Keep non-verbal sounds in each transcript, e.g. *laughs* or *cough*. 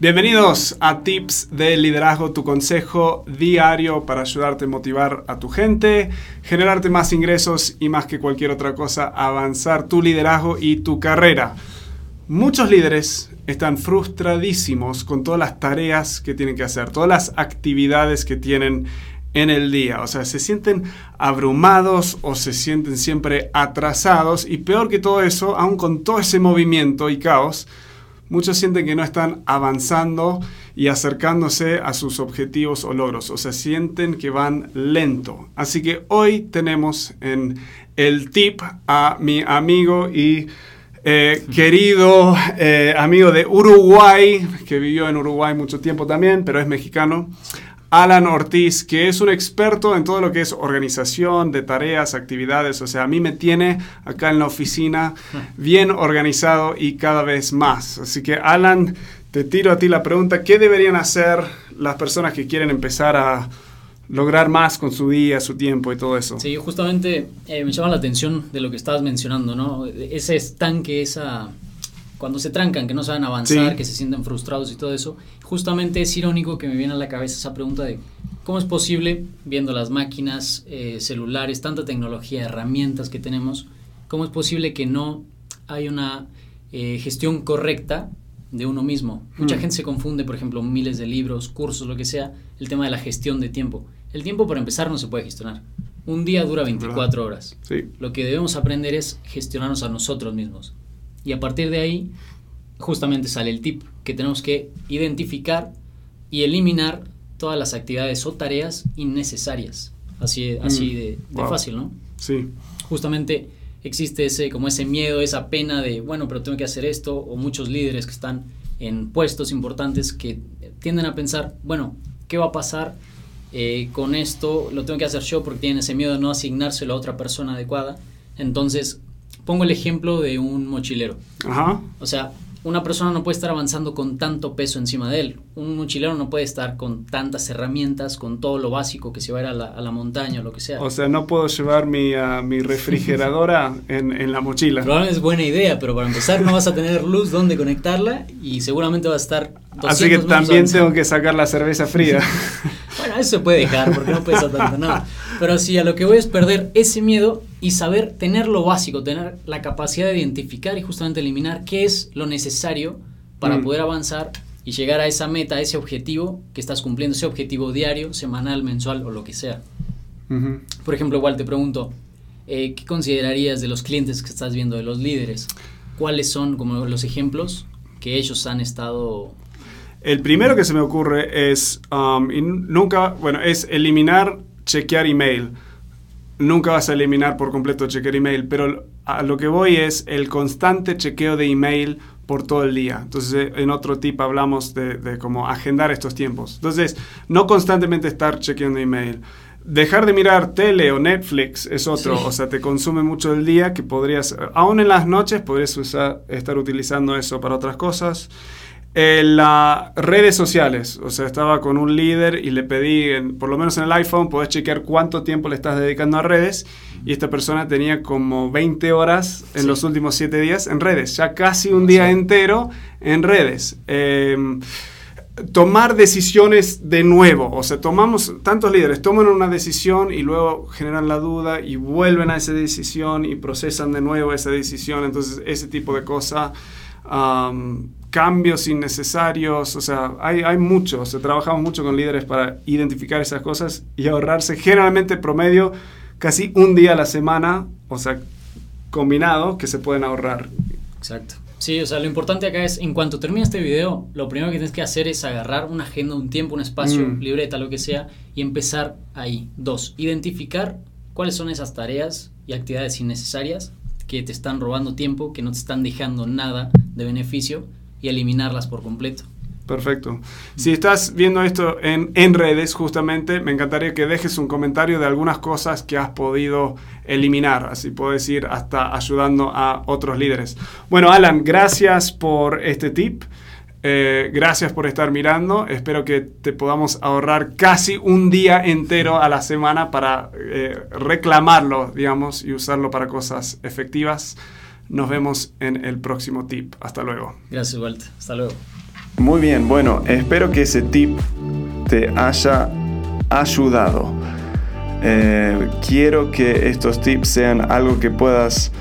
Bienvenidos a Tips de Liderazgo, tu consejo diario para ayudarte a motivar a tu gente, generarte más ingresos y más que cualquier otra cosa, avanzar tu liderazgo y tu carrera. Muchos líderes están frustradísimos con todas las tareas que tienen que hacer, todas las actividades que tienen en el día. O sea, se sienten abrumados o se sienten siempre atrasados y peor que todo eso, aún con todo ese movimiento y caos, muchos sienten que no están avanzando y acercándose a sus objetivos o logros, o sea, sienten que van lento. Así que hoy tenemos en el tip a mi amigo y eh, querido eh, amigo de Uruguay, que vivió en Uruguay mucho tiempo también, pero es mexicano. Alan Ortiz, que es un experto en todo lo que es organización de tareas, actividades. O sea, a mí me tiene acá en la oficina *laughs* bien organizado y cada vez más. Así que, Alan, te tiro a ti la pregunta, ¿qué deberían hacer las personas que quieren empezar a lograr más con su día, su tiempo y todo eso? Sí, justamente eh, me llama la atención de lo que estabas mencionando, ¿no? Ese estanque, esa cuando se trancan, que no saben avanzar, que se sienten frustrados y todo eso, justamente es irónico que me viene a la cabeza esa pregunta de cómo es posible, viendo las máquinas, eh, celulares, tanta tecnología, herramientas que tenemos, cómo es posible que no hay una eh, gestión correcta de uno mismo. Mucha mm. gente se confunde, por ejemplo, miles de libros, cursos, lo que sea, el tema de la gestión de tiempo. El tiempo, para empezar, no se puede gestionar. Un día dura 24 horas. Lo que debemos aprender es gestionarnos a nosotros mismos. Y a partir de ahí, justamente sale el tip, que tenemos que identificar y eliminar todas las actividades o tareas innecesarias. Así, así mm, de, fácil, ¿no? Sí. Justamente existe ese, como ese miedo, esa pena de, bueno, pero tengo que hacer esto, o muchos líderes que están en puestos importantes que tienden a pensar, bueno, ¿qué va a pasar eh, con esto? Lo tengo que hacer yo porque tienen ese miedo de no asignárselo a otra persona adecuada. Entonces, pongo el ejemplo de un mochilero. Ajá. O sea, una persona no puede estar avanzando con tanto peso encima de él. Un mochilero no puede estar con tantas herramientas, con todo lo básico que se va a ir a la, a la montaña o lo que sea. O sea, no puedo llevar mi, uh, mi refrigeradora *laughs* en, en, la mochila. Probablemente es buena idea, pero para empezar no vas a tener luz donde conectarla y seguramente va a estar... Así que también tengo que sacar la cerveza fría. *laughs* bueno, eso se puede dejar porque no pesa tanto, no. *laughs* Pero sí, a lo que voy es perder ese miedo y saber tener lo básico, tener la capacidad de identificar y justamente eliminar qué es lo necesario para mm. poder avanzar y llegar a esa meta, a ese objetivo que estás cumpliendo, ese objetivo diario, semanal, mensual o lo que sea. Por ejemplo, igual te pregunto, eh, ¿qué considerarías de los clientes que estás viendo, de los líderes? ¿Cuáles son como los ejemplos que ellos han estado... El primero que se me ocurre es, um, y nunca, bueno, es eliminar chequear email. Nunca vas a eliminar por completo chequear email, pero a lo que voy es el constante chequeo de email por todo el día. Entonces, en otro tip hablamos de, cómo agendar estos tiempos. Entonces, no constantemente estar chequeando email. Dejar de mirar tele o Netflix es otro, o sea, te consume mucho el día que podrías, aún en las noches, podrías estar utilizando eso para otras cosas. En las redes sociales, o sea, estaba con un líder y le pedí, por lo menos en el iPhone, podés chequear cuánto tiempo le estás dedicando a redes. Y esta persona tenía como 20 horas en los últimos 7 días en redes, ya casi un día entero en redes. Em, tomar decisiones de nuevo, o sea, tomamos, tantos líderes toman una decisión y luego generan la duda y vuelven a esa decisión y procesan de nuevo esa decisión, entonces ese tipo de cosas cambios innecesarios, o sea, hay, hay mucho, o trabajamos mucho con líderes para identificar esas cosas y ahorrarse generalmente promedio casi un día a la semana, o sea, combinado, que se pueden ahorrar. Exacto. Sí, o sea, lo importante acá es, en cuanto termine este video, lo primero que tienes que hacer es agarrar una agenda, un tiempo, un espacio, mm. libreta, lo que sea, y empezar ahí. Dos, identificar cuáles son esas tareas y actividades innecesarias que te están robando tiempo, que no te están dejando nada de beneficio y eliminarlas por completo. Perfecto. Si estás viendo esto en, redes, justamente, me encantaría que dejes un comentario de algunas cosas que has podido eliminar. Así puedes ir hasta ayudando a otros líderes. Bueno, Alan, gracias por este tip. Eh, gracias por estar mirando. Espero que te podamos ahorrar casi un día entero a la semana para eh, reclamarlo, digamos, y usarlo para cosas efectivas. Nos vemos en el próximo tip. Hasta luego. Gracias, Walter. Hasta luego. Muy bien, bueno, espero que ese tip te haya ayudado. Eh, quiero que estos tips sean algo que puedas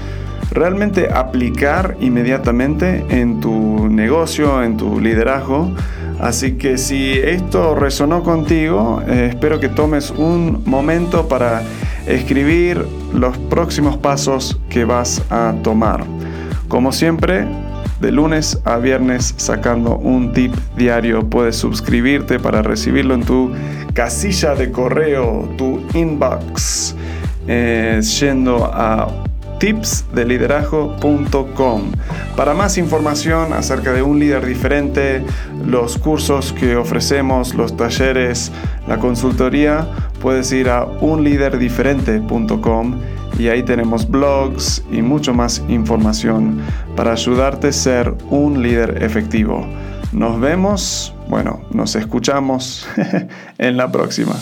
realmente aplicar inmediatamente en tu negocio, en tu liderazgo. Así que si esto resonó contigo, eh, espero que tomes un momento para escribir los próximos pasos que vas a tomar. Como siempre, de lunes a viernes sacando un tip diario. Puedes suscribirte para recibirlo en tu casilla de correo, tu inbox, eh, yendo a tipsdeliderazgo.com. Para más información acerca de un líder diferente, los cursos que ofrecemos, los talleres, la consultoría, puedes ir a unliderdiferente.com y ahí tenemos blogs y mucho más información para ayudarte a ser un líder efectivo. Nos vemos, bueno, nos escuchamos *laughs* en la próxima.